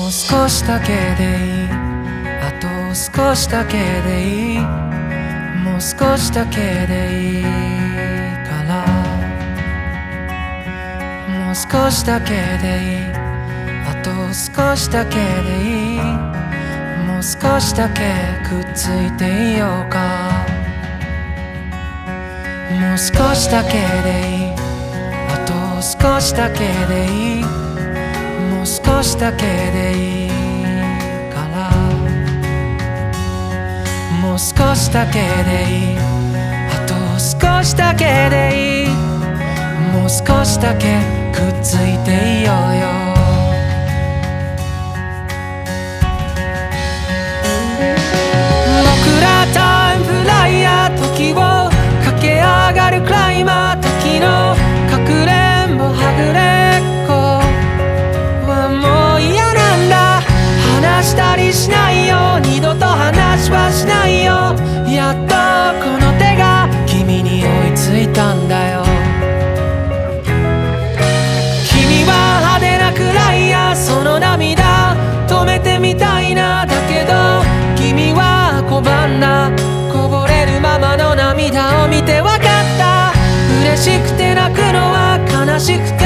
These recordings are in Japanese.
もう少しだけでいい。あと少しだけでいいもう少しだけでいいから。もう少しだけでいい。あと少しだけでいい。もう少しだけくっついていようか。もう少しだけでいい。あと少しだけでいい。少しだけでいいから。もう少しだけでいい。あと少しだけでいい。もう少しだけくっついていい。しないよ二度と話はしないよ。やっとこの手が君に追いついたんだよ。君は派手なくらいやその涙。止めてみたいなだけど。君は拒んだこぼれるままの涙を見てわかった。嬉しくて泣くのは悲しくて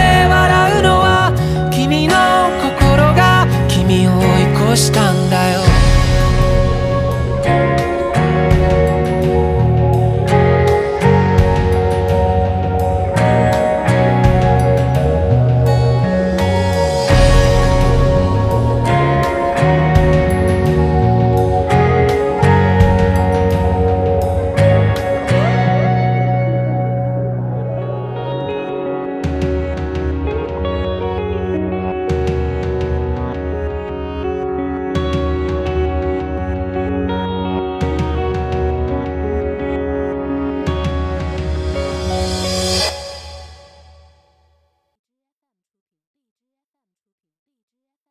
Bye.